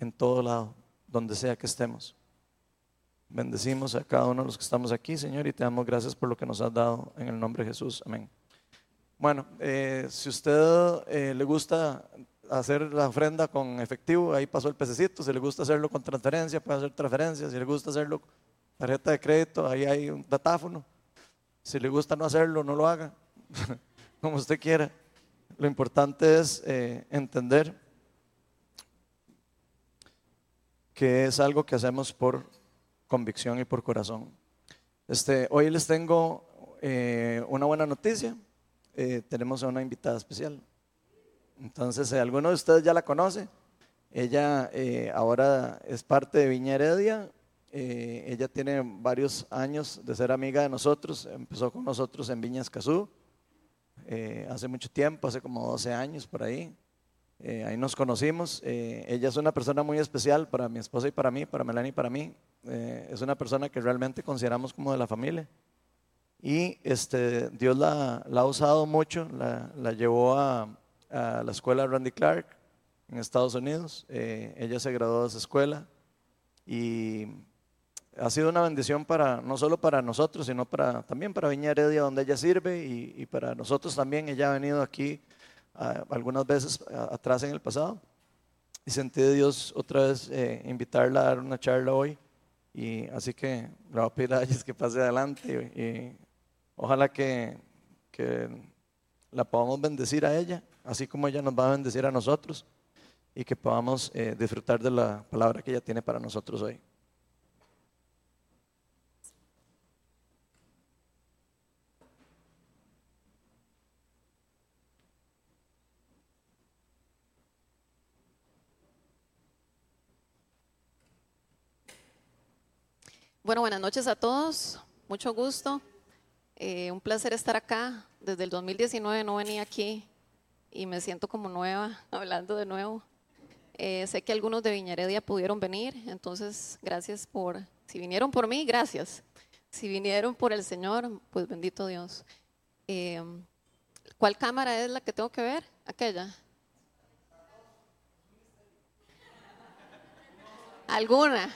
en todo lado, donde sea que estemos. Bendecimos a cada uno de los que estamos aquí, Señor, y te damos gracias por lo que nos has dado en el nombre de Jesús. Amén. Bueno, eh, si usted eh, le gusta hacer la ofrenda con efectivo, ahí pasó el pececito. Si le gusta hacerlo con transferencia, puede hacer transferencia. Si le gusta hacerlo tarjeta de crédito, ahí hay un datáfono. Si le gusta no hacerlo, no lo haga, como usted quiera. Lo importante es eh, entender que es algo que hacemos por convicción y por corazón. Este, hoy les tengo eh, una buena noticia. Eh, tenemos a una invitada especial. Entonces, eh, alguno de ustedes ya la conoce. Ella ahora es parte de Viña Heredia. ella tiene varios años de ser amiga de nosotros. Empezó con nosotros en Viña Escazú. hace mucho tiempo, hace como 12 años por ahí. Ahí nos conocimos. ella es una persona muy especial para mi esposa y para mí, para Melanie y para mí. Eh, es una persona que realmente consideramos como de la familia. Y este, Dios la, ha usado mucho, la, llevó a, la escuela Randy Clark en Estados Unidos. Eh, ella se graduó de esa escuela y ha sido una bendición para no solo para nosotros, sino para, también para Viña Heredia, donde ella sirve, y, para nosotros también. Ella ha venido aquí algunas veces atrás en el pasado. Y sentí de Dios otra vez eh, invitarla a dar una charla hoy. Y así que le voy a pedir a ellos que pase adelante y, ojalá que, que, la podamos bendecir a ella, así como ella nos va a bendecir a nosotros y que podamos eh, disfrutar de la palabra que ella tiene para nosotros hoy. Bueno, buenas noches a todos. Mucho gusto. Eh, un placer estar acá. Desde el 2019 no venía aquí y me siento como nueva hablando de nuevo. Eh, sé que algunos de Viñaredia pudieron venir, entonces gracias por, si vinieron por mí, gracias. Si vinieron por el Señor, pues bendito Dios. Eh, ¿Cuál cámara es la que tengo que ver? Aquella. ¿Alguna?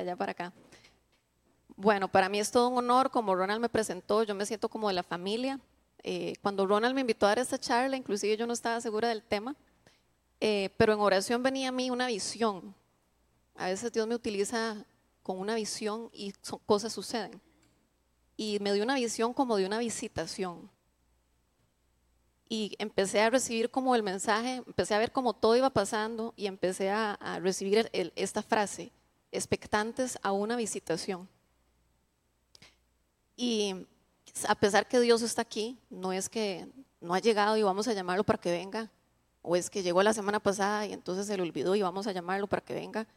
Allá, para acá. Bueno, para mí es todo un honor, como Ronald me presentó, yo me siento como de la familia. Eh, cuando Ronald me invitó a dar esta charla, inclusive yo no estaba segura del tema, eh, pero en oración venía a mí una visión. A veces Dios me utiliza con una visión y cosas suceden. Y me dio una visión como de una visitación. Y empecé a recibir como el mensaje, empecé a ver cómo todo iba pasando y empecé a, recibir esta frase, expectantes a una visitación. Y a pesar que Dios está aquí, no es que no ha llegado y vamos a llamarlo para que venga, o es que llegó la semana pasada y entonces se le olvidó y vamos a llamarlo para que venga,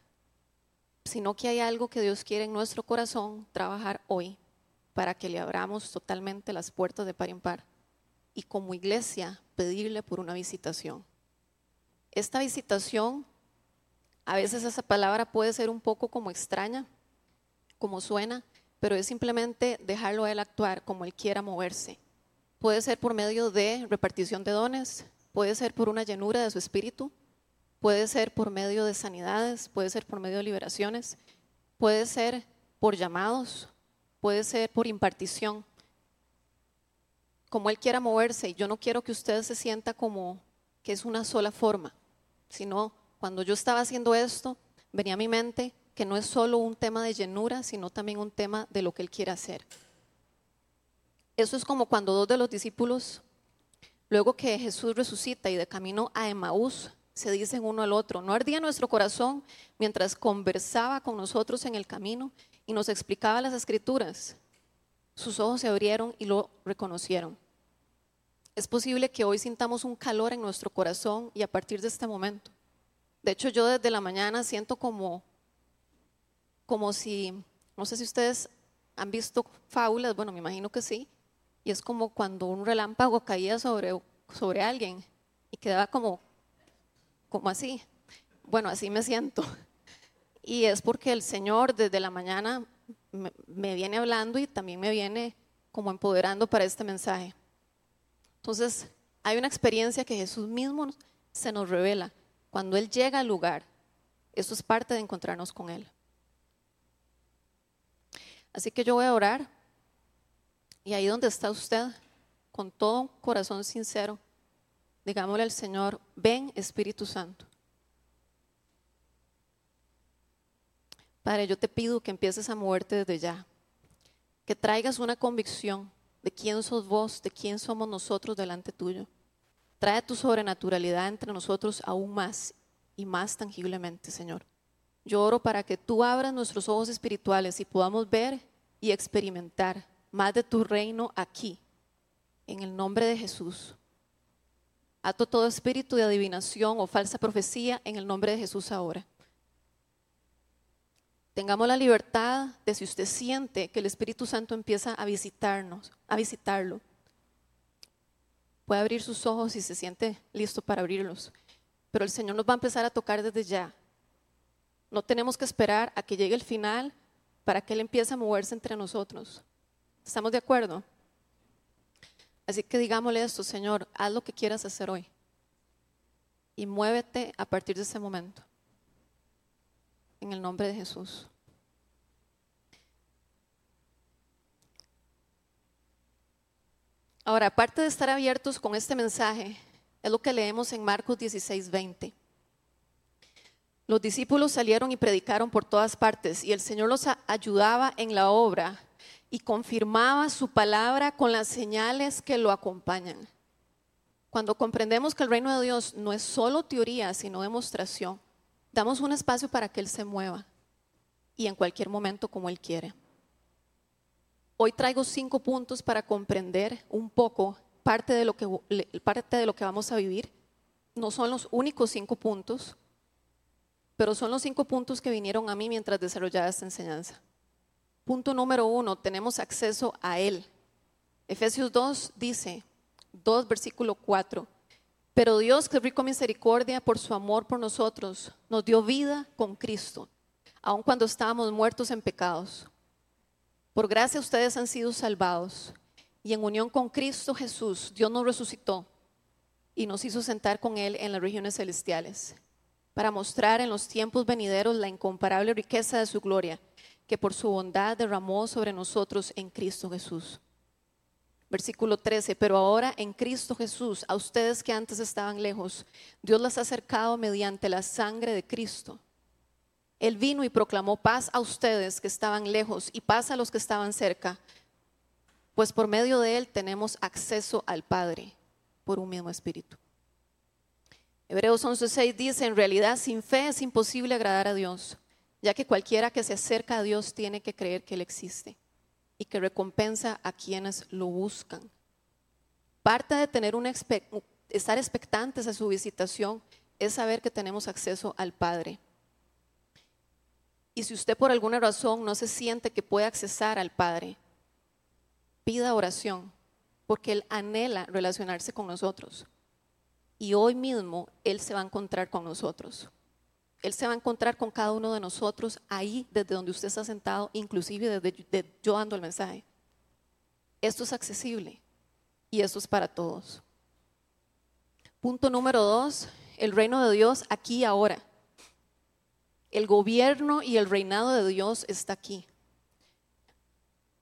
sino que hay algo que Dios quiere en nuestro corazón trabajar hoy para que le abramos totalmente las puertas de par en par y como iglesia pedirle por una visitación. Esta visitación a veces esa palabra puede ser un poco como extraña, como suena, pero es simplemente dejarlo a él actuar como él quiera moverse. Puede ser por medio de repartición de dones, puede ser por una llenura de su espíritu, puede ser por medio de sanidades, puede ser por medio de liberaciones, puede ser por llamados, puede ser por impartición. Como él quiera moverse, y yo no quiero que usted se sienta como que es una sola forma, sino cuando yo estaba haciendo esto, venía a mi mente que no es solo un tema de llenura, sino también un tema de lo que Él quiere hacer. Eso es como cuando dos de los discípulos, luego que Jesús resucita y de camino a Emaús, se dicen uno al otro, ¿no ardía nuestro corazón mientras conversaba con nosotros en el camino y nos explicaba las escrituras? Sus ojos se abrieron y lo reconocieron. Es posible que hoy sintamos un calor en nuestro corazón y a partir de este momento de hecho, yo desde la mañana siento como, como si, no sé si ustedes han visto fábulas, bueno, me imagino que sí, y es como cuando un relámpago caía sobre, sobre alguien y quedaba como, como así. Bueno, así me siento. Y es porque el Señor desde la mañana me, me viene hablando y también me viene como empoderando para este mensaje. Entonces, hay una experiencia que Jesús mismo se nos revela Cuando Él llega al lugar, eso es parte de encontrarnos con Él. Así que yo voy a orar y ahí donde está usted, con todo corazón sincero, digámosle al Señor, ven Espíritu Santo. Padre, yo te pido que empieces a moverte desde ya, que traigas una convicción de quién sos vos, de quién somos nosotros delante tuyo. Trae tu sobrenaturalidad entre nosotros aún más y más tangiblemente, Señor. Yo oro para que tú abras nuestros ojos espirituales y podamos ver y experimentar más de tu reino aquí, en el nombre de Jesús. Ato todo espíritu de adivinación o falsa profecía en el nombre de Jesús ahora. Tengamos la libertad de si usted siente que el Espíritu Santo empieza a visitarnos, a visitarlo. Puede abrir sus ojos si se siente listo para abrirlos. Pero el Señor nos va a empezar a tocar desde ya. No tenemos que esperar a que llegue el final para que Él empiece a moverse entre nosotros. ¿Estamos de acuerdo? Así que digámosle esto, Señor, haz lo que quieras hacer hoy. Y muévete a partir de ese momento en el nombre de Jesús. Ahora, aparte de estar abiertos con este mensaje, es lo que leemos en Marcos 16, 20. Los discípulos salieron y predicaron por todas partes y el Señor los ayudaba en la obra y confirmaba su palabra con las señales que lo acompañan. Cuando comprendemos que el reino de Dios no es solo teoría, sino demostración, damos un espacio para que Él se mueva y en cualquier momento como Él quiere. Hoy traigo cinco puntos para comprender un poco parte de lo que, parte de lo que vamos a vivir. No son los únicos cinco puntos, pero son los cinco puntos que vinieron a mí mientras desarrollaba esta enseñanza. Punto número uno, tenemos acceso a Él. Efesios 2 dice, 2 versículo 4, pero Dios, que rico misericordia por su amor por nosotros, nos dio vida con Cristo, aun cuando estábamos muertos en pecados. Por gracia ustedes han sido salvados y en unión con Cristo Jesús, Dios nos resucitó y nos hizo sentar con Él en las regiones celestiales, para mostrar en los tiempos venideros la incomparable riqueza de su gloria, que por su bondad derramó sobre nosotros en Cristo Jesús. Versículo 13, pero ahora en Cristo Jesús, a ustedes que antes estaban lejos, Dios las ha acercado mediante la sangre de Cristo. Él vino y proclamó paz a ustedes que estaban lejos y paz a los que estaban cerca, pues por medio de Él tenemos acceso al Padre por un mismo espíritu. Hebreos 11:6 dice, en realidad sin fe es imposible agradar a Dios, ya que cualquiera que se acerca a Dios tiene que creer que Él existe y que recompensa a quienes lo buscan. Parte de tener un estar expectantes a su visitación es saber que tenemos acceso al Padre. Y si usted por alguna razón no se siente que puede accesar al Padre, pida oración, porque Él anhela relacionarse con nosotros. Y hoy mismo Él se va a encontrar con nosotros. Él se va a encontrar con cada uno de nosotros ahí, desde donde usted está sentado, inclusive desde yo dando el mensaje. Esto es accesible y esto es para todos. Punto número dos, el reino de Dios aquí y ahora. El gobierno y el reinado de Dios está aquí.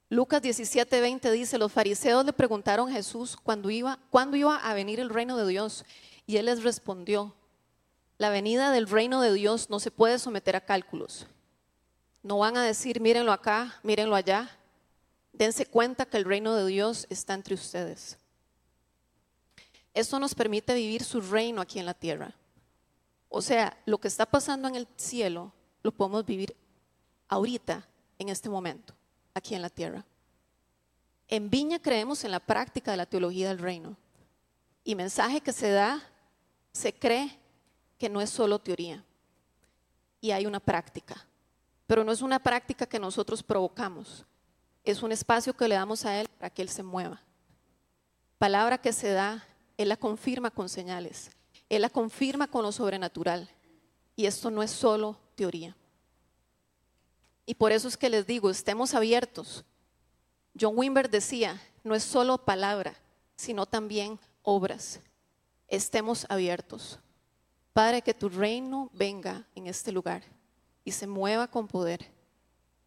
Lucas 17:20 dice, los fariseos le preguntaron a Jesús cuándo iba, cuándo iba a venir el reino de Dios y él les respondió, la venida del reino de Dios no se puede someter a cálculos. No van a decir, mírenlo acá, mírenlo allá. Dense cuenta que el reino de Dios está entre ustedes. Esto nos permite vivir su reino aquí en la tierra. O sea, lo que está pasando en el cielo lo podemos vivir ahorita, en este momento, aquí en la tierra. En Viña creemos en la práctica de la teología del reino. Y mensaje que se da, se cree que no es solo teoría y hay una práctica, pero no es una práctica que nosotros provocamos, es un espacio que le damos a Él para que Él se mueva. Palabra que se da, Él la confirma con señales, Él la confirma con lo sobrenatural y esto no es solo teoría. Y por eso es que les digo, estemos abiertos. John Wimber decía, no es solo palabra, sino también obras. Estemos abiertos. Padre, que tu reino venga en este lugar y se mueva con poder.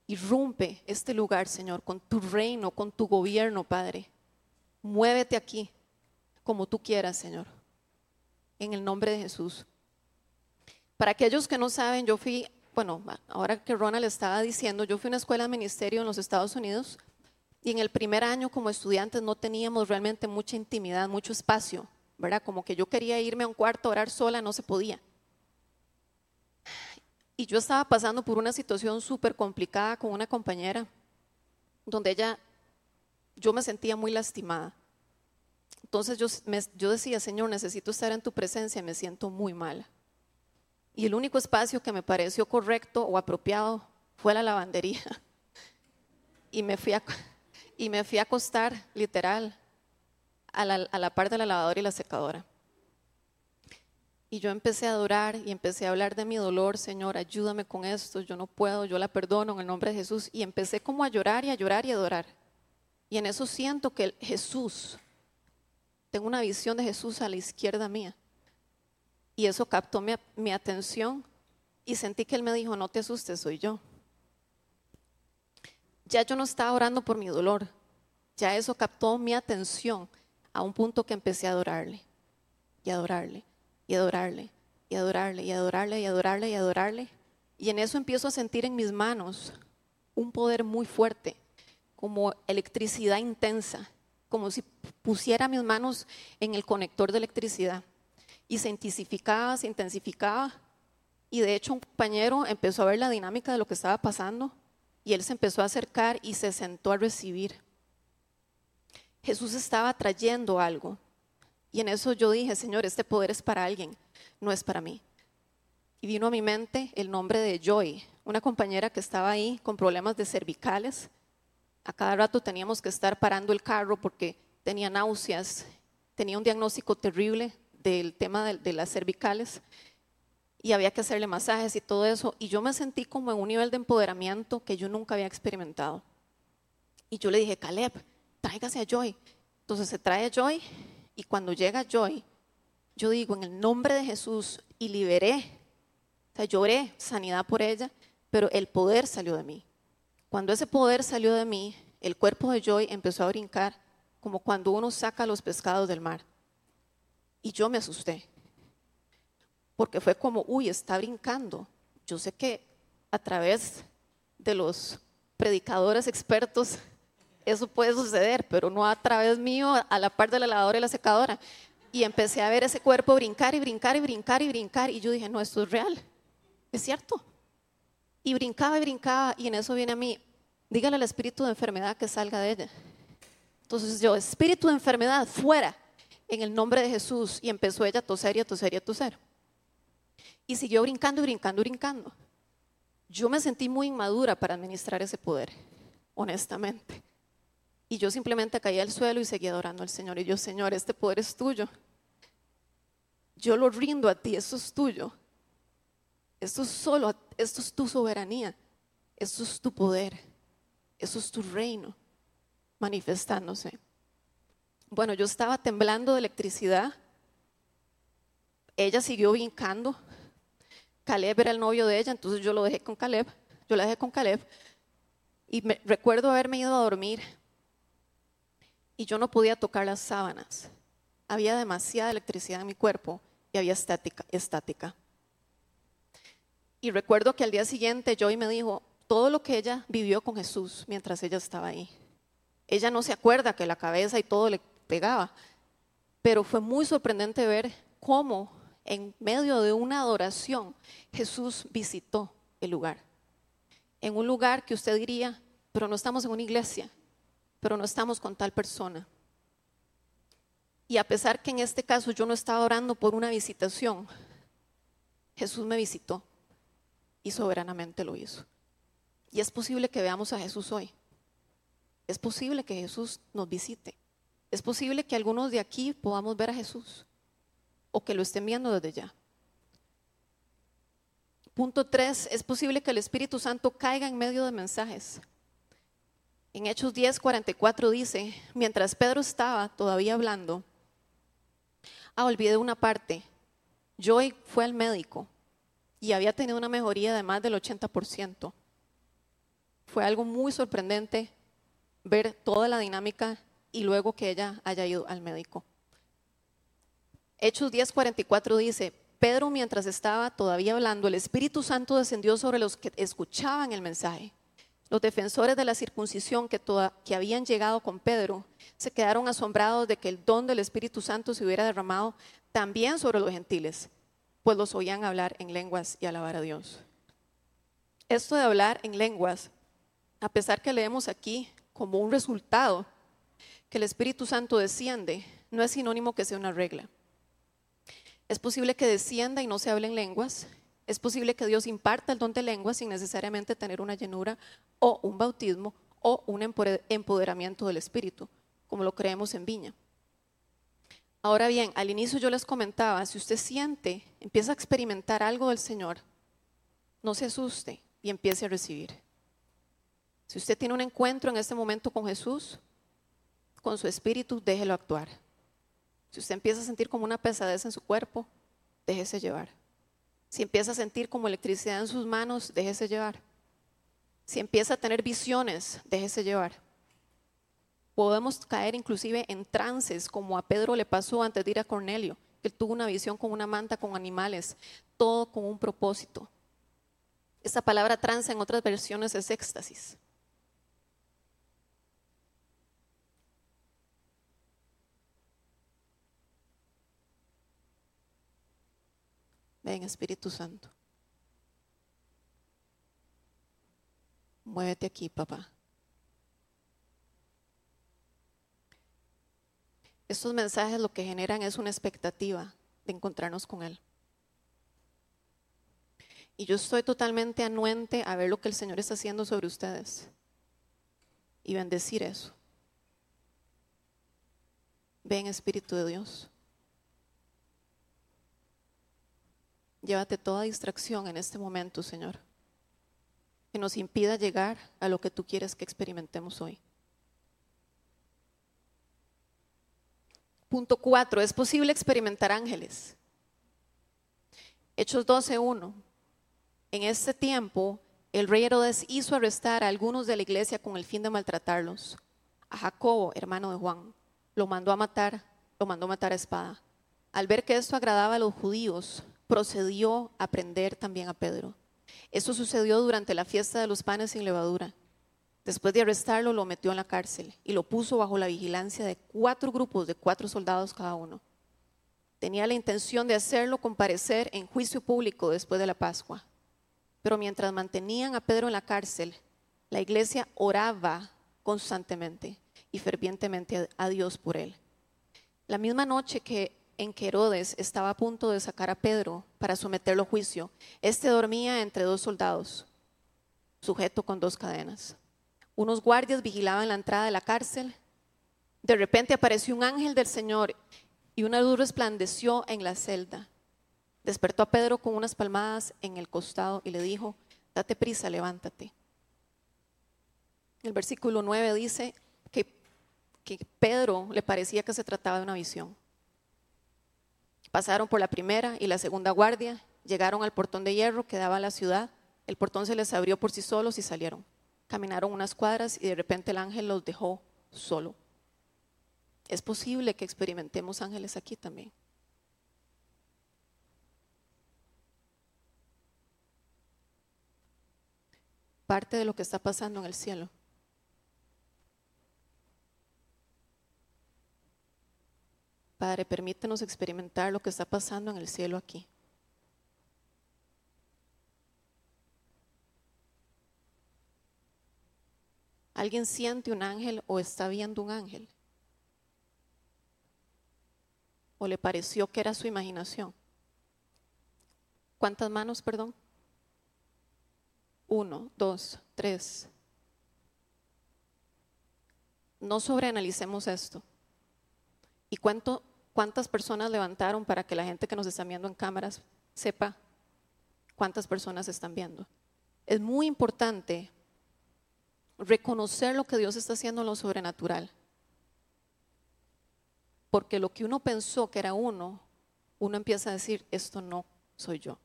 Irrumpe este lugar, Señor, con tu reino, con tu gobierno, Padre. Muévete aquí como tú quieras, Señor. En el nombre de Jesús. Para aquellos que no saben, yo fui, bueno, ahora que Ronald estaba diciendo, yo fui a una escuela de ministerio en los Estados Unidos y en el primer año como estudiantes no teníamos realmente mucha intimidad, mucho espacio, ¿verdad? Como que yo quería irme a un cuarto a orar sola, no se podía. Y yo estaba pasando por una situación súper complicada con una compañera, donde ella, yo me sentía muy lastimada. Entonces yo, decía, Señor, necesito estar en tu presencia, me siento muy mala. Y el único espacio que me pareció correcto o apropiado fue la lavandería. Y me fui a, y me fui a acostar, literal, a la, a la par de la lavadora y la secadora. Y yo empecé a adorar y empecé a hablar de mi dolor, Señor, ayúdame con esto, yo no puedo, yo la perdono en el nombre de Jesús. Y empecé como a llorar y a llorar y a adorar. Y en eso siento que Jesús, tengo una visión de Jesús a la izquierda mía. Y eso captó mi, atención y sentí que Él me dijo, no te asustes, soy yo. Ya yo no estaba orando por mi dolor, ya eso captó mi atención a un punto que empecé a adorarle y adorarle y adorarle, y adorarle, y adorarle, y adorarle, y adorarle. Y en eso empiezo a sentir en mis manos un poder muy fuerte, como electricidad intensa, como si pusiera mis manos en el conector de electricidad. Y se intensificaba, se intensificaba. Y de hecho un compañero empezó a ver la dinámica de lo que estaba pasando y él se empezó a acercar y se sentó a recibir. Jesús estaba trayendo algo. Y en eso yo dije, Señor, este poder es para alguien, no es para mí. Y vino a mi mente el nombre de Joy, una compañera que estaba ahí con problemas de cervicales. A cada rato teníamos que estar parando el carro porque tenía náuseas, tenía un diagnóstico terrible del tema de, las cervicales y había que hacerle masajes y todo eso. Y yo me sentí como en un nivel de empoderamiento que yo nunca había experimentado. Y yo le dije, Caleb, tráigase a Joy. Entonces se trae a Joy y cuando llega Joy, yo digo, en el nombre de Jesús, y liberé, o sea, lloré sanidad por ella, pero el poder salió de mí. Cuando ese poder salió de mí, el cuerpo de Joy empezó a brincar, como cuando uno saca los pescados del mar. Y yo me asusté, porque fue como, uy, está brincando. Yo sé que a través de los predicadores expertos eso puede suceder, pero no a través mío, a la par de la lavadora y la secadora. Y empecé a ver ese cuerpo brincar y brincar y brincar y brincar. Y yo dije, no, esto es real, es cierto. Y brincaba y brincaba. Y en eso viene a mí, dígale al espíritu de enfermedad que salga de ella. Entonces yo, espíritu de enfermedad, fuera, en el nombre de Jesús. Y empezó ella a toser y a toser y a toser. Y siguió brincando y brincando y brincando. Yo me sentí muy inmadura para administrar ese poder, honestamente. Y yo simplemente caí al suelo y seguía adorando al Señor. Y yo, Señor, este poder es tuyo. Yo lo rindo a ti, esto es tuyo. Esto es solo, esto es tu soberanía. Esto es tu poder. Esto es tu reino manifestándose. Bueno, yo estaba temblando de electricidad. Ella siguió brincando. Caleb era el novio de ella, entonces yo lo dejé con Caleb. Yo la dejé con Caleb. Y me, recuerdo haberme ido a dormir y yo no podía tocar las sábanas. Había demasiada electricidad en mi cuerpo y había estática. estática. Y recuerdo que al día siguiente Joy me dijo todo lo que ella vivió con Jesús mientras ella estaba ahí. Ella no se acuerda que la cabeza y todo le pegaba, pero fue muy sorprendente ver cómo en medio de una adoración Jesús visitó el lugar. En un lugar que usted diría, pero no estamos en una iglesia, pero no estamos con tal persona. Y a pesar que en este caso yo no estaba orando por una visitación, Jesús me visitó y soberanamente lo hizo. Y es posible que veamos a Jesús hoy. Es posible que Jesús nos visite. Es posible que algunos de aquí podamos ver a Jesús o que lo estén viendo desde ya. Punto tres, es posible que el Espíritu Santo caiga en medio de mensajes en Hechos 10, 44 dice, mientras Pedro estaba todavía hablando, ah, olvidé una parte, Joy fue al médico y había tenido una mejoría de más del 80%. Fue algo muy sorprendente ver toda la dinámica y luego que ella haya ido al médico. Hechos 10:44 dice, Pedro mientras estaba todavía hablando, el Espíritu Santo descendió sobre los que escuchaban el mensaje. Los defensores de la circuncisión que, que habían llegado con Pedro se quedaron asombrados de que el don del Espíritu Santo se hubiera derramado también sobre los gentiles, pues los oían hablar en lenguas y alabar a Dios. Esto de hablar en lenguas, a pesar que leemos aquí como un resultado que el Espíritu Santo desciende, no es sinónimo que sea una regla. Es posible que descienda y no se hable en lenguas, es posible que Dios imparta el don de lenguas sin necesariamente tener una llenura o un bautismo o un empoderamiento del Espíritu, como lo creemos en Viña. Ahora bien, al inicio yo les comentaba, si usted siente, empieza a experimentar algo del Señor, no se asuste y empiece a recibir. Si usted tiene un encuentro en este momento con Jesús, con su espíritu, déjelo actuar. Si usted empieza a sentir como una pesadez en su cuerpo, déjese llevar. Si empieza a sentir como electricidad en sus manos, déjese llevar. Si empieza a tener visiones, déjese llevar. Podemos caer inclusive en trances, como a Pedro le pasó antes de ir a Cornelio, que tuvo una visión con una manta con animales, todo con un propósito. Esa palabra trance en otras versiones es éxtasis. Ven, Espíritu Santo. Muévete aquí, papá. Estos mensajes lo que generan es una expectativa de encontrarnos con Él. Y yo estoy totalmente anuente a ver lo que el Señor está haciendo sobre ustedes y bendecir eso. Ven, Espíritu de Dios. Llévate toda distracción en este momento, Señor, que nos impida llegar a lo que tú quieres que experimentemos hoy. Punto cuatro, es posible experimentar ángeles. Hechos 12.1. En este tiempo, el rey Herodes hizo arrestar a algunos de la iglesia con el fin de maltratarlos. A Jacobo, hermano de Juan, lo mandó a matar, lo mandó a matar a espada. Al ver que esto agradaba a los judíos, procedió a prender también a Pedro. Esto sucedió durante la fiesta de los panes sin levadura. Después de arrestarlo, lo metió en la cárcel y lo puso bajo la vigilancia de cuatro grupos de cuatro soldados cada uno. Tenía la intención de hacerlo comparecer en juicio público después de la Pascua. Pero mientras mantenían a Pedro en la cárcel, la iglesia oraba constantemente y fervientemente a Dios por él. La misma noche que en que Herodes estaba a punto de sacar a Pedro para someterlo a juicio, este dormía entre dos soldados, sujeto con dos cadenas. Unos guardias vigilaban la entrada de la cárcel. De repente apareció un ángel del Señor y una luz resplandeció en la celda. Despertó a Pedro con unas palmadas en el costado y le dijo, date prisa, levántate. El versículo 9 dice que, que Pedro le parecía que se trataba de una visión. Pasaron por la primera y la segunda guardia, llegaron al portón de hierro que daba a la ciudad, el portón se les abrió por sí solos y salieron. Caminaron unas cuadras y de repente el ángel los dejó solo. Es posible que experimentemos ángeles aquí también. Parte de lo que está pasando en el cielo. Padre, permítenos experimentar lo que está pasando en el cielo aquí. ¿Alguien siente un ángel o está viendo un ángel? ¿O le pareció que era su imaginación? ¿Cuántas manos, perdón? Uno, dos, tres. No sobreanalicemos esto. ¿Y cuánto, cuántas personas levantaron para que la gente que nos está viendo en cámaras sepa cuántas personas están viendo? Es muy importante reconocer lo que Dios está haciendo en lo sobrenatural. Porque lo que uno pensó que era uno, uno empieza a decir, esto no soy yo.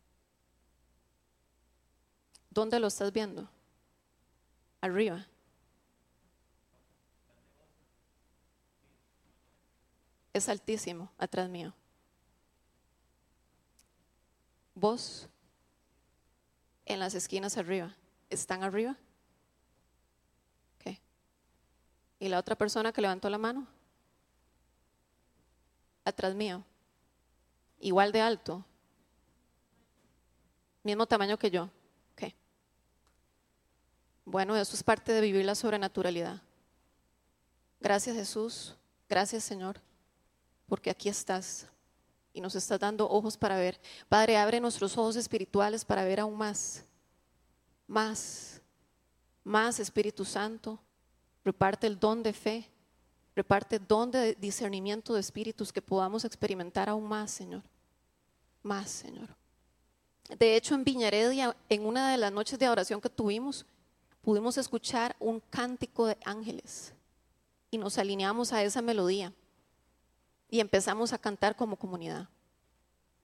¿Dónde lo estás viendo? Arriba. Es altísimo atrás mío. Vos, en las esquinas arriba, ¿están arriba? ¿Qué? ¿Y la otra persona que levantó la mano? Atrás mío. Igual de alto. Mismo tamaño que yo. Bueno, eso es parte de vivir la sobrenaturalidad. Gracias Jesús. Gracias Señor. Porque aquí estás y nos estás dando ojos para ver. Padre, abre nuestros ojos espirituales para ver aún más, más, más Espíritu Santo. Reparte el don de fe, reparte el don de discernimiento de espíritus que podamos experimentar aún más, Señor. Más, Señor. De hecho, en Viñaredia, en una de las noches de oración que tuvimos, pudimos escuchar un cántico de ángeles y nos alineamos a esa melodía y empezamos a cantar como comunidad.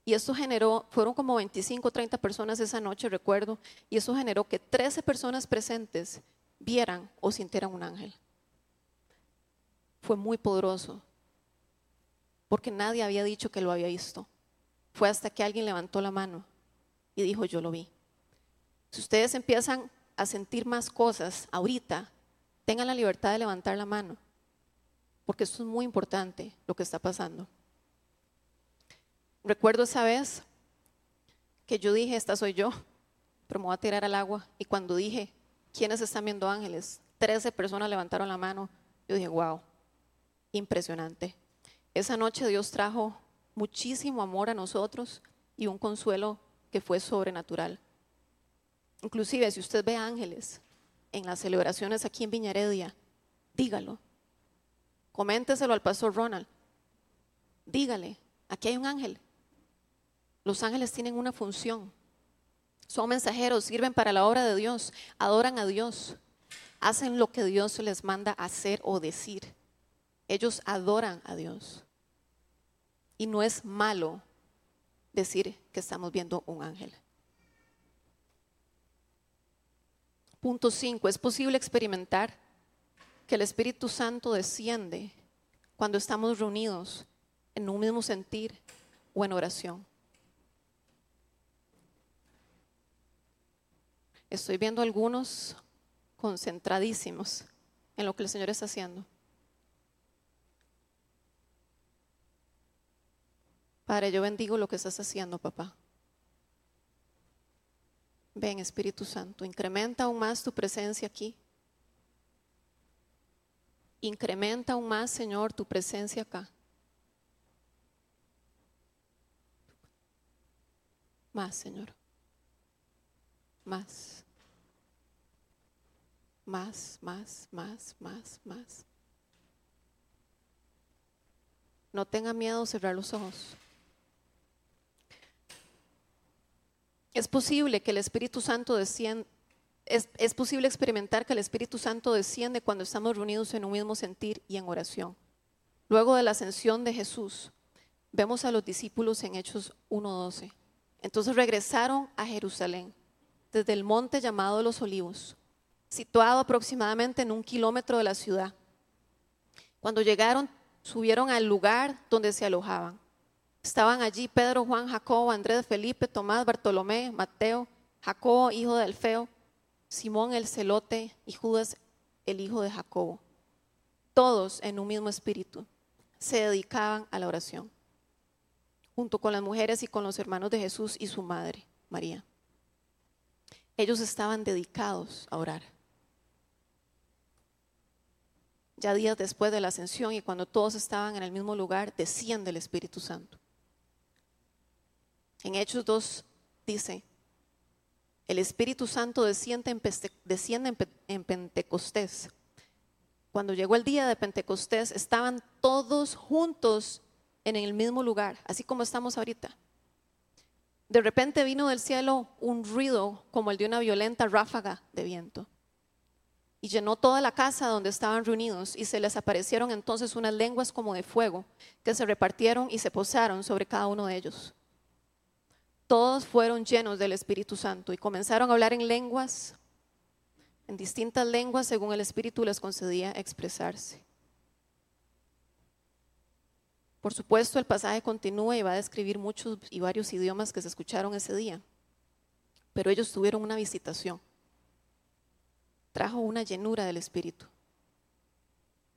Y eso generó, fueron como 25, 30 personas esa noche, recuerdo, y eso generó que 13 personas presentes vieran o sintieran un ángel. Fue muy poderoso, porque nadie había dicho que lo había visto. Fue hasta que alguien levantó la mano y dijo, yo lo vi. Si ustedes empiezan a sentir más cosas ahorita, tengan la libertad de levantar la mano porque esto es muy importante lo que está pasando. Recuerdo esa vez que yo dije, esta soy yo, pero me voy a tirar al agua. Y cuando dije, ¿quiénes están viendo ángeles? Trece personas levantaron la mano. Yo dije, wow, impresionante. Esa noche Dios trajo muchísimo amor a nosotros y un consuelo que fue sobrenatural. Inclusive si usted ve ángeles en las celebraciones aquí en Viñaredia, dígalo, Coménteselo al pastor Ronald. Dígale, aquí hay un ángel. Los ángeles tienen una función. Son mensajeros, sirven para la obra de Dios, adoran a Dios, hacen lo que Dios les manda hacer o decir. Ellos adoran a Dios. Y no es malo decir que estamos viendo un ángel. Punto 5. Es posible experimentar que el Espíritu Santo desciende cuando estamos reunidos en un mismo sentir o en oración. Estoy viendo algunos concentradísimos en lo que el Señor está haciendo. Padre, yo bendigo lo que estás haciendo, papá. Ven, Espíritu Santo, incrementa aún más tu presencia aquí. Incrementa aún más, Señor, tu presencia acá. Más, Señor. Más. Más, más, más, más, más. No tenga miedo cerrar los ojos. Es posible que el Espíritu Santo descienda es, posible experimentar que el Espíritu Santo desciende cuando estamos reunidos en un mismo sentir y en oración. Luego de la ascensión de Jesús, vemos a los discípulos en Hechos 1.12. Entonces regresaron a Jerusalén desde el monte llamado Los Olivos, situado aproximadamente en un kilómetro de la ciudad. Cuando llegaron, subieron al lugar donde se alojaban. Estaban allí Pedro, Juan, Jacobo, Andrés, Felipe, Tomás, Bartolomé, Mateo, Jacobo, hijo de Alfeo, Simón el celote y Judas el hijo de Jacobo. Todos en un mismo espíritu se dedicaban a la oración, junto con las mujeres y con los hermanos de Jesús y su madre, María. Ellos estaban dedicados a orar. Ya días después de la ascensión y cuando todos estaban en el mismo lugar, desciende el Espíritu Santo. En Hechos 2 dice, el Espíritu Santo desciende en, Pentecostés. Cuando llegó el día de Pentecostés, estaban todos juntos en el mismo lugar, así como estamos ahorita. De repente vino del cielo un ruido como el de una violenta ráfaga de viento. y llenó toda la casa donde estaban reunidos, y se les aparecieron entonces unas lenguas como de fuego, que se repartieron y se posaron sobre cada uno de ellos. Todos fueron llenos del Espíritu Santo y comenzaron a hablar en lenguas, en distintas lenguas, según el Espíritu les concedía expresarse. Por supuesto, el pasaje continúa y va a describir muchos y varios idiomas que se escucharon ese día, pero ellos tuvieron una visitación trajo una llenura del Espíritu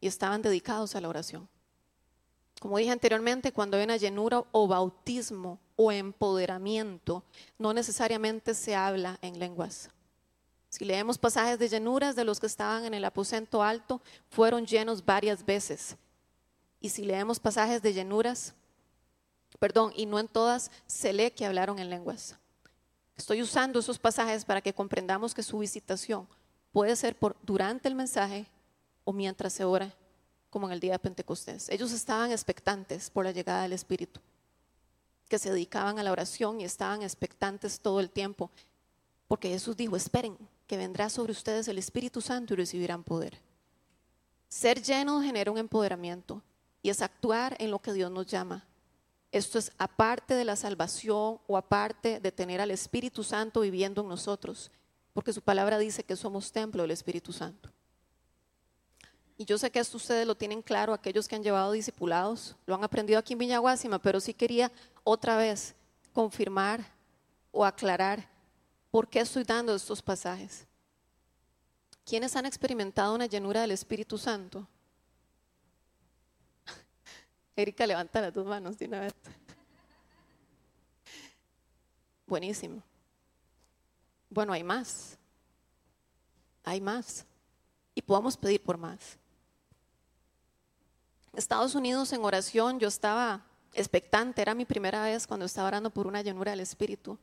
y estaban dedicados a la oración. Como dije anteriormente, cuando hay una llenura o bautismo o empoderamiento, no necesariamente se habla en lenguas. Si leemos pasajes de llenuras de los que estaban en el aposento alto, fueron llenos varias veces. Y si leemos pasajes de llenuras, perdón, y no en todas, se lee que hablaron en lenguas. Estoy usando esos pasajes para que comprendamos que su visitación Puede ser por, durante el mensaje o mientras se ora, como en el día de Pentecostés. Ellos estaban expectantes por la llegada del Espíritu, que se dedicaban a la oración y estaban expectantes todo el tiempo, porque Jesús dijo, esperen, que vendrá sobre ustedes el Espíritu Santo y recibirán poder. Ser lleno genera un empoderamiento y es actuar en lo que Dios nos llama. Esto es aparte de la salvación o aparte de tener al Espíritu Santo viviendo en nosotros porque su palabra dice que somos templo del Espíritu Santo. Y yo sé que esto ustedes lo tienen claro, aquellos que han llevado discipulados, lo han aprendido aquí en Viñaguásima, pero sí quería otra vez confirmar o aclarar por qué estoy dando estos pasajes. ¿Quiénes han experimentado una llenura del Espíritu Santo? Erika, levanta las dos manos de una vez. Buenísimo. Bueno, hay más. Hay más. Y podemos pedir por más. Estados Unidos en oración, yo estaba expectante, era mi primera vez cuando estaba orando por una llanura del Espíritu.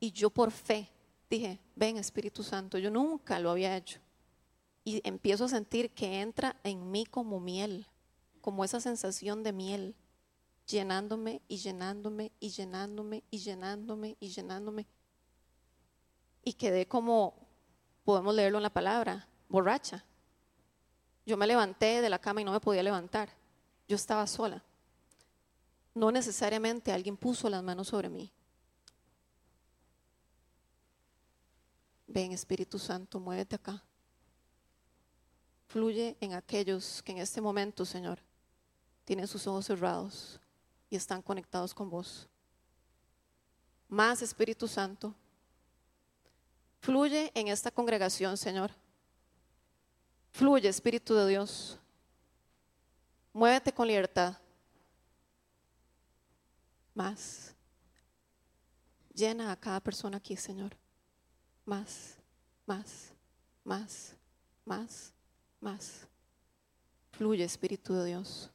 Y yo por fe dije, ven Espíritu Santo, yo nunca lo había hecho. Y empiezo a sentir que entra en mí como miel, como esa sensación de miel, llenándome y llenándome y llenándome y llenándome y llenándome y quedé como, podemos leerlo en la palabra, borracha. Yo me levanté de la cama y no me podía levantar. Yo estaba sola. No necesariamente alguien puso las manos sobre mí. Ven Espíritu Santo, muévete acá. Fluye en aquellos que en este momento, Señor, tienen sus ojos cerrados y están conectados con vos. Más Espíritu Santo, Fluye en esta congregación, Señor. Fluye, Espíritu de Dios. Muévete con libertad. Más. Llena a cada persona aquí, Señor. Más, más, más, más, más. Fluye, Espíritu de Dios.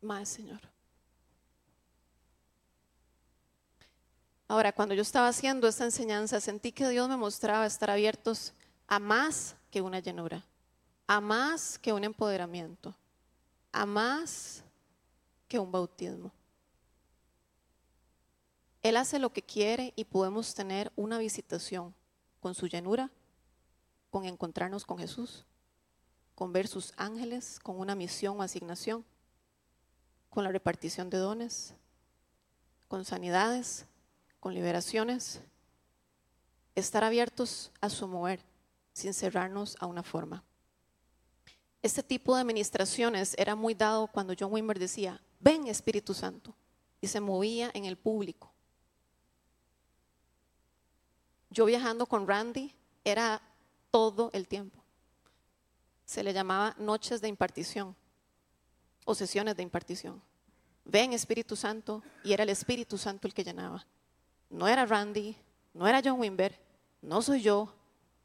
Más, Señor. Ahora, cuando yo estaba haciendo esta enseñanza, sentí que Dios me mostraba estar abiertos a más que una llenura, a más que un empoderamiento, a más que un bautismo. Él hace lo que quiere y podemos tener una visitación con su llenura, con encontrarnos con Jesús, con ver sus ángeles, con una misión o asignación, con la repartición de dones, con sanidades, con liberaciones, estar abiertos a su mover sin cerrarnos a una forma. Este tipo de administraciones era muy dado cuando John Wimber decía, ven Espíritu Santo, y se movía en el público. Yo viajando con Randy era todo el tiempo. Se le llamaba noches de impartición o de impartición. Ven Espíritu Santo y era el Espíritu Santo el que llenaba no era Randy, no era John Wimber, no soy yo,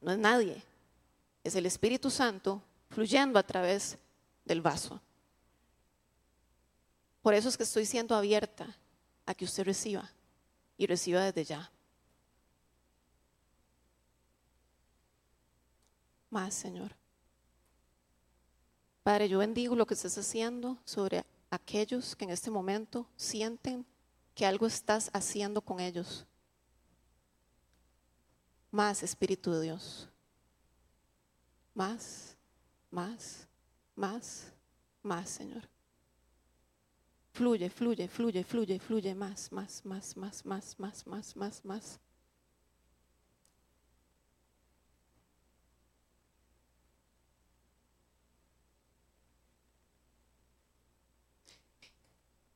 no es nadie. Es el Espíritu Santo fluyendo a través del vaso. Por eso es que estoy siendo abierta a que usted reciba y reciba desde ya. Más, Señor. Padre, yo bendigo lo que estás haciendo sobre aquellos que en este momento sienten que algo estás haciendo con ellos. Más Espíritu de Dios. Más, más, más, más, Señor. Fluye, fluye, fluye, fluye, fluye más, más, más, más, más, más, más, más, más.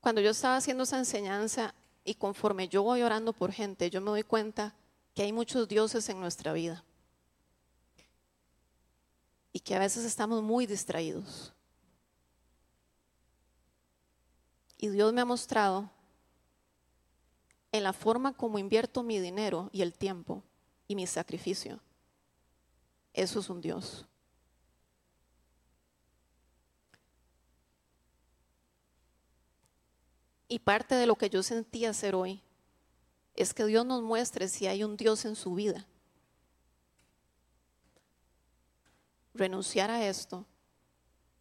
Cuando yo estaba haciendo esa enseñanza y conforme yo voy orando por gente, yo me doy cuenta que hay muchos dioses en nuestra vida y que a veces estamos muy distraídos. Y Dios me ha mostrado en la forma como invierto mi dinero y el tiempo y mi sacrificio. Eso es un Dios. Y parte de lo que yo sentí hacer hoy es que Dios nos muestre si hay un Dios en su vida. Renunciar a esto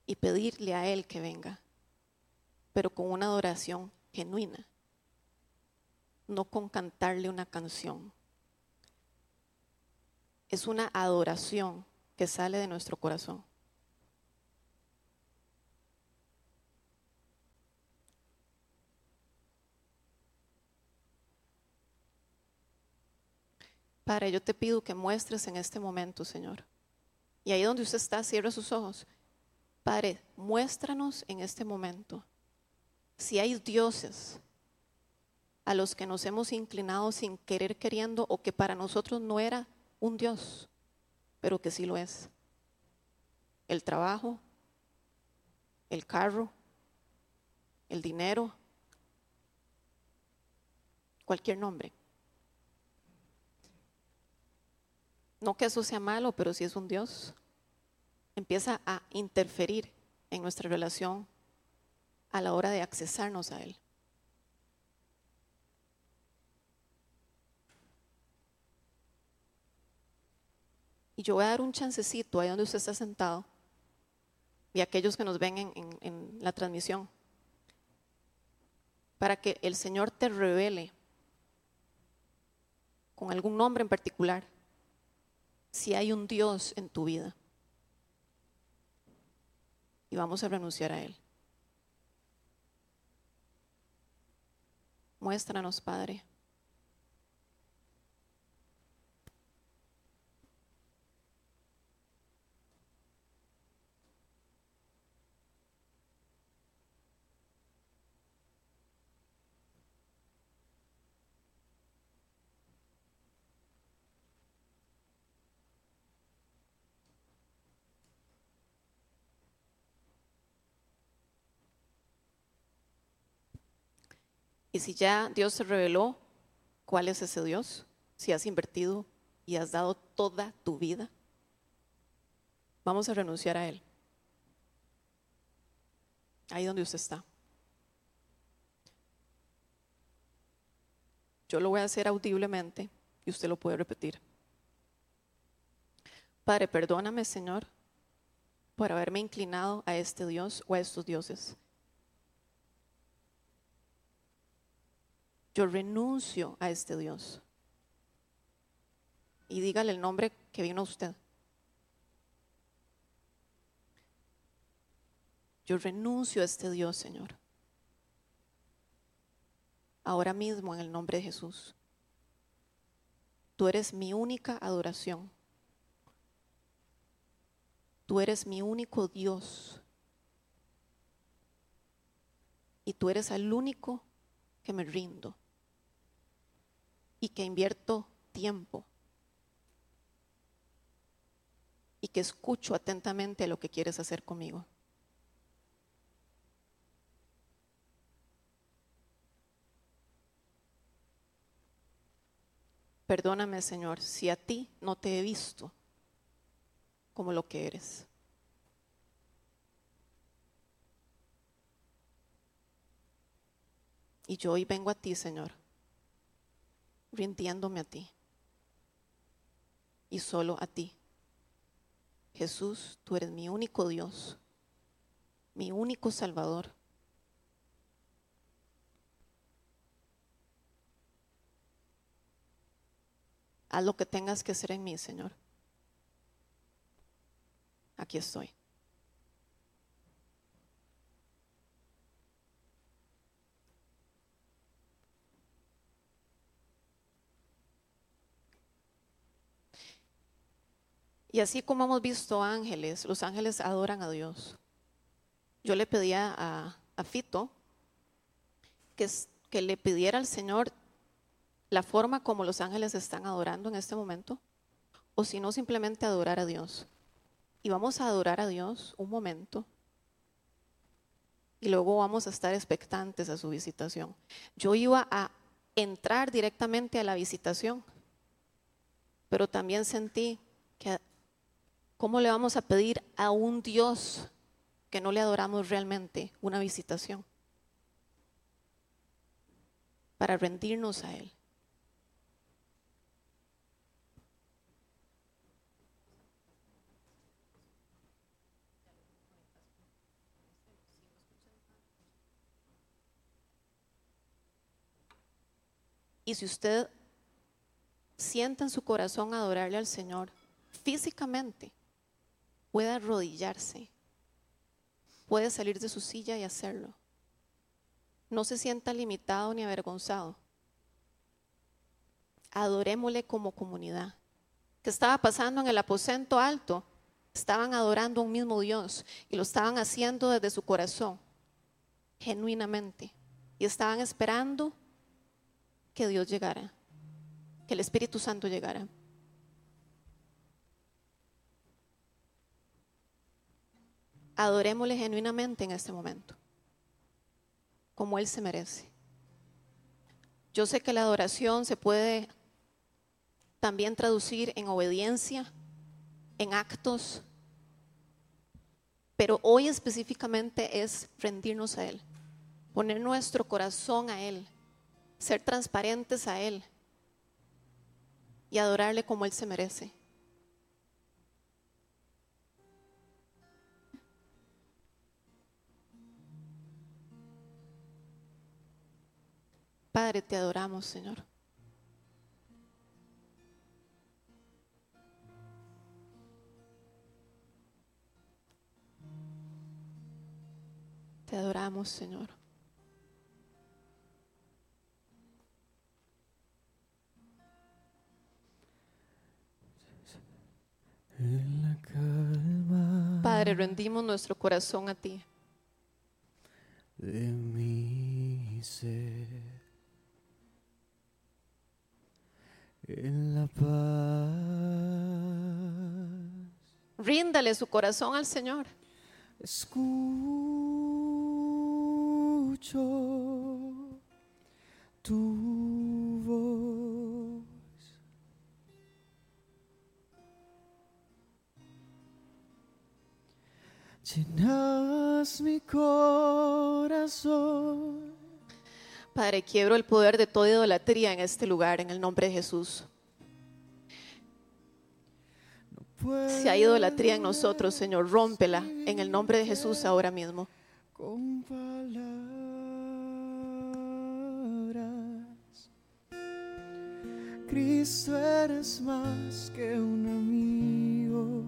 y pedirle a Él que venga, pero con una adoración genuina, no con cantarle una canción. Es una adoración que sale de nuestro corazón. Padre, yo te pido que muestres en este momento, Señor. Y ahí donde usted está, cierre sus ojos. Padre, muéstranos en este momento si hay dioses a los que nos hemos inclinado sin querer queriendo o que para nosotros no era un Dios, pero que sí lo es. El trabajo, el carro, el dinero, cualquier nombre. No que eso sea malo, pero si es un Dios, empieza a interferir en nuestra relación a la hora de accesarnos a Él. Y yo voy a dar un chancecito ahí donde usted está sentado y aquellos que nos ven en, en la transmisión para que el Señor te revele con algún nombre en particular si hay un Dios en tu vida. Y vamos a renunciar a Él. Muéstranos, Padre. Y si ya Dios se reveló, ¿cuál es ese Dios? Si has invertido y has dado toda tu vida, vamos a renunciar a Él. Ahí donde usted está. Yo lo voy a hacer audiblemente y usted lo puede repetir. Padre, perdóname, Señor, por haberme inclinado a este Dios o a estos dioses. Yo renuncio a este Dios. Y dígale el nombre que vino a usted. Yo renuncio a este Dios, Señor. Ahora mismo en el nombre de Jesús. Tú eres mi única adoración. Tú eres mi único Dios. Y tú eres el único que me rindo y que invierto tiempo y que escucho atentamente lo que quieres hacer conmigo. Perdóname, Señor, si a ti no te he visto como lo que eres. Y yo hoy vengo a ti, Señor, rindiéndome a ti y solo a ti. Jesús, tú eres mi único Dios, mi único Salvador. Haz lo que tengas que hacer en mí, Señor. Aquí estoy. Y así como hemos visto ángeles, los ángeles adoran a Dios. Yo le pedía a, Fito que, que le pidiera al Señor la forma como los ángeles están adorando en este momento, o si no, simplemente adorar a Dios. Y vamos a adorar a Dios un momento, y luego vamos a estar expectantes a su visitación. Yo iba a entrar directamente a la visitación, pero también sentí que ¿cómo le vamos a pedir a un Dios que no le adoramos realmente una visitación? Para rendirnos a Él. Y si usted siente en su corazón adorarle al Señor físicamente, puede arrodillarse, puede salir de su silla y hacerlo. No se sienta limitado ni avergonzado. Adorémosle como comunidad. ¿Qué estaba pasando en el aposento alto? Estaban adorando a un mismo Dios y lo estaban haciendo desde su corazón, genuinamente. Y estaban esperando que Dios llegara, que el Espíritu Santo llegara. Adorémosle genuinamente en este momento, como Él se merece. Yo sé que la adoración se puede también traducir en obediencia, en actos, pero hoy específicamente es rendirnos a Él, poner nuestro corazón a Él, ser transparentes a Él y adorarle como Él se merece. Padre, te adoramos, Señor. Te adoramos, Señor. En la calma Padre, rendimos nuestro corazón a ti. de mi ser, en la paz Ríndale su corazón al Señor. escucho tu voz. Llenas mi corazón Padre, quiebro el poder de toda idolatría en este lugar, en el nombre de Jesús. Si hay idolatría en nosotros, Señor, rómpela en el nombre de Jesús ahora mismo. con. Cristo eres más que un amigo.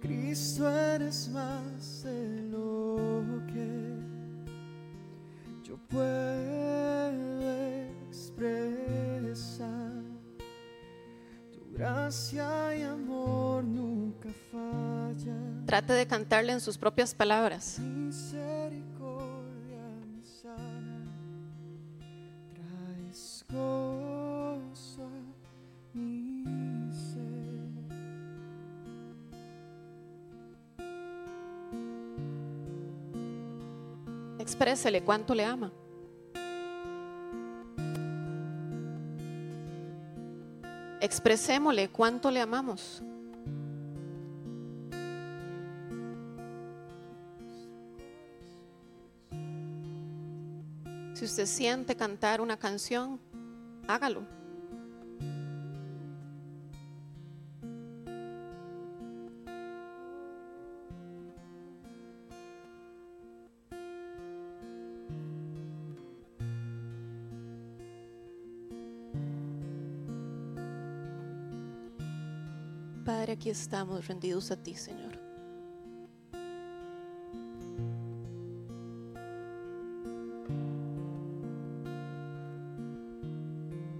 Cristo eres más de lo que puedo expresar. Tu gracia y amor nunca fallan. Trate de cantarle en sus propias palabras. Misericordia me sana, traes gozo a mi ser. Exprésele cuánto le ama. Expresémosle cuánto le amamos. Si usted siente cantar una canción, hágalo. Aquí estamos rendidos a ti, Señor.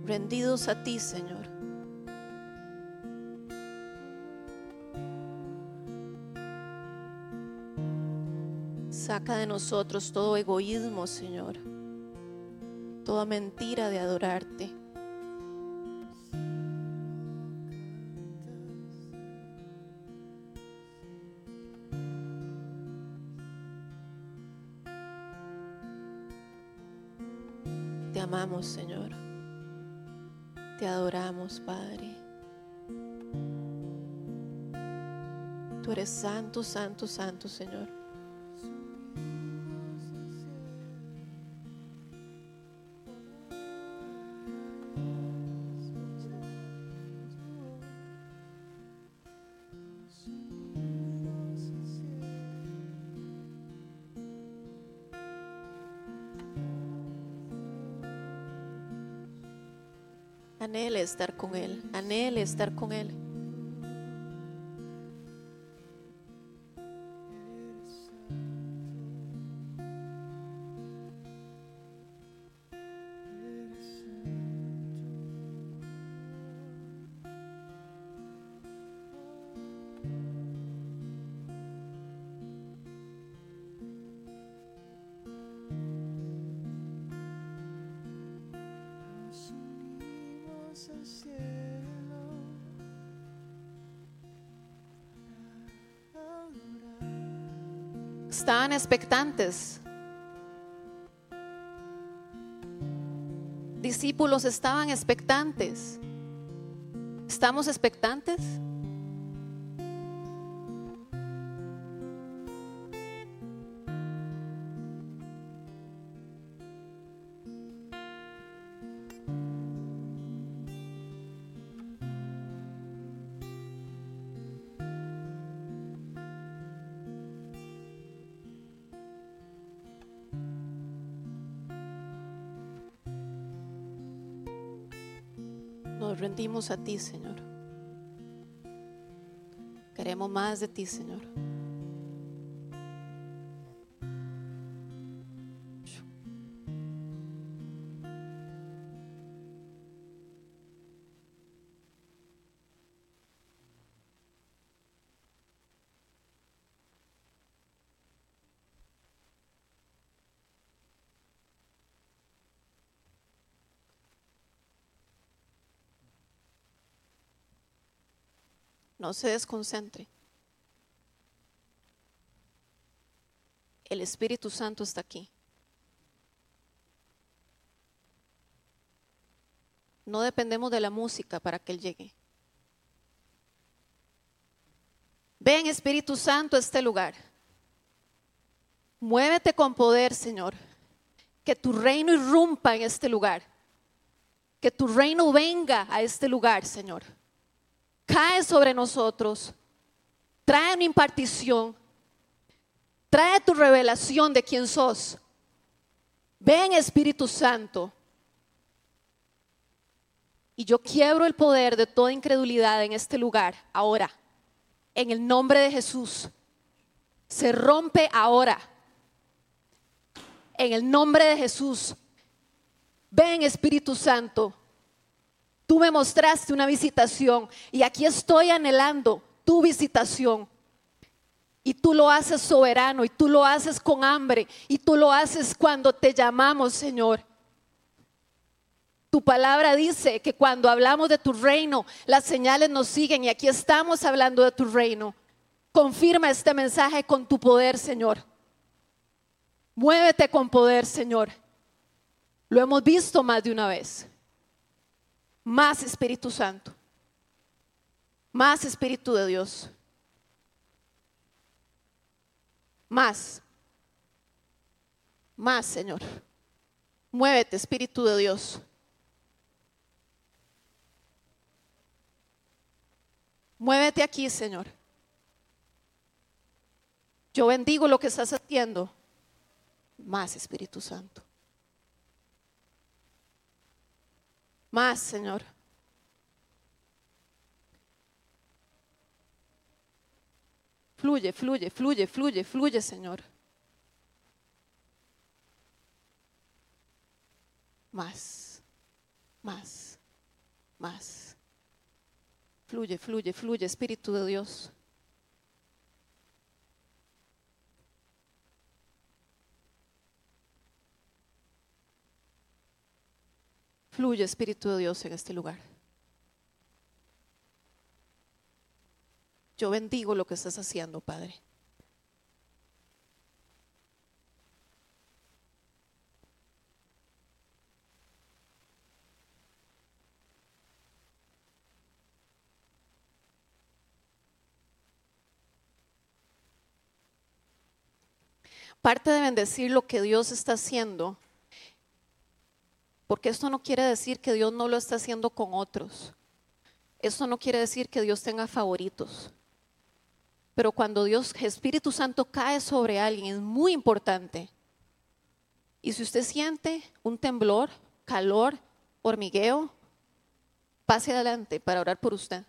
Rendidos a ti, Señor. Saca de nosotros todo egoísmo, Señor. Toda mentira de adorarte. Santo, santo, santo, Señor. Anhele estar con Él, anhele estar con Él. Expectantes. Discípulos estaban expectantes. ¿Estamos expectantes? A ti, Señor. Queremos más de ti, Señor. No se desconcentre. El Espíritu Santo está aquí. No dependemos de la música para que Él llegue. Ven Espíritu Santo a este lugar. Muévete con poder, Señor. Que tu reino irrumpa en este lugar. Que tu reino venga a este lugar, Señor cae sobre nosotros, trae una impartición, trae tu revelación de quién sos. Ven Espíritu Santo. Y yo quiebro el poder de toda incredulidad en este lugar, ahora, en el nombre de Jesús. Se rompe ahora, en el nombre de Jesús. Ven Espíritu Santo. Tú me mostraste una visitación y aquí estoy anhelando tu visitación. Y tú lo haces soberano y tú lo haces con hambre y tú lo haces cuando te llamamos, Señor. Tu palabra dice que cuando hablamos de tu reino, las señales nos siguen y aquí estamos hablando de tu reino. Confirma este mensaje con tu poder, Señor. Muévete con poder, Señor. Lo hemos visto más de una vez. Más Espíritu Santo. Más Espíritu de Dios. Más. Más, Señor. Muévete, Espíritu de Dios. Muévete aquí, Señor. Yo bendigo lo que estás haciendo. Más, Espíritu Santo. Más, Señor. Fluye, fluye, fluye, fluye, fluye, Señor. Más, más, más. Fluye, fluye, fluye, Espíritu de Dios. Fluye, Espíritu de Dios, en este lugar. Yo bendigo lo que estás haciendo, Padre. Parte de bendecir lo que Dios está haciendo, porque esto no quiere decir que Dios no lo está haciendo con otros. Esto no quiere decir que Dios tenga favoritos. Pero cuando Dios, Espíritu Santo cae sobre alguien es muy importante. Y si usted siente un temblor, calor, hormigueo, pase adelante para orar por usted.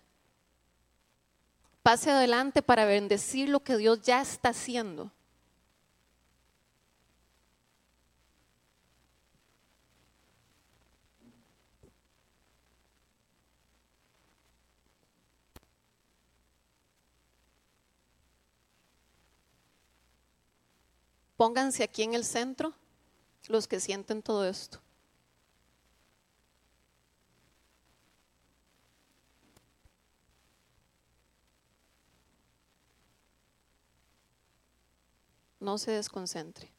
Pase adelante para bendecir lo que Dios ya está haciendo. Pónganse aquí en el centro los que sienten todo esto. No se desconcentre.